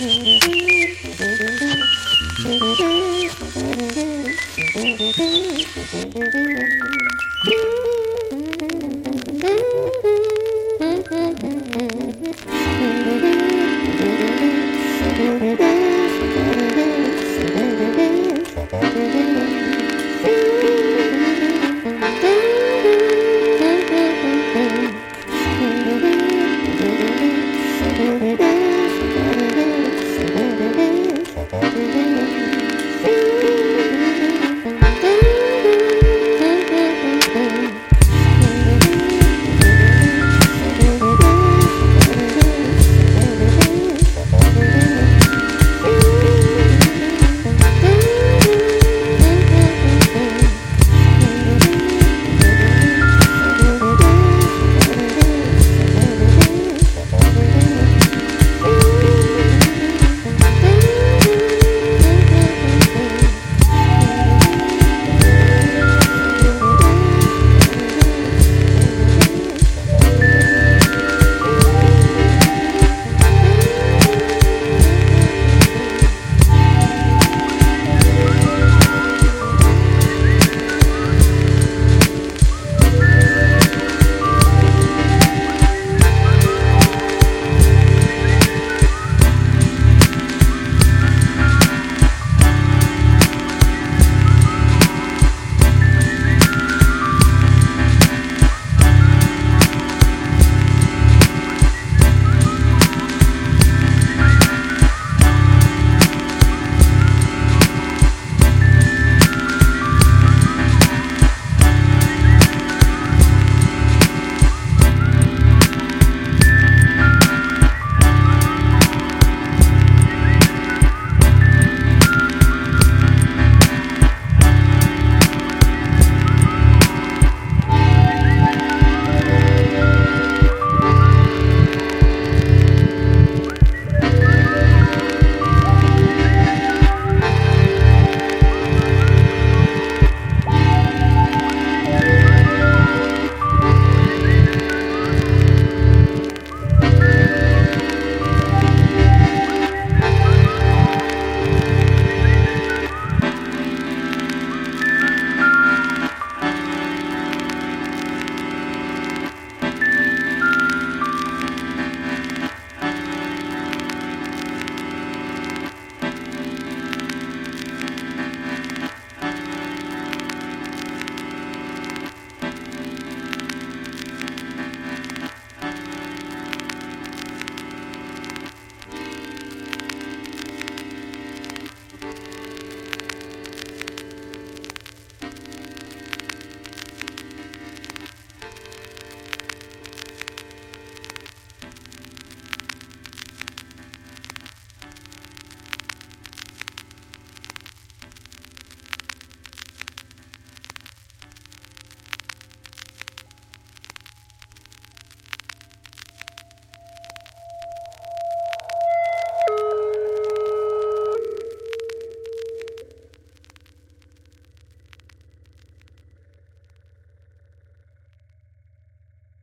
嗯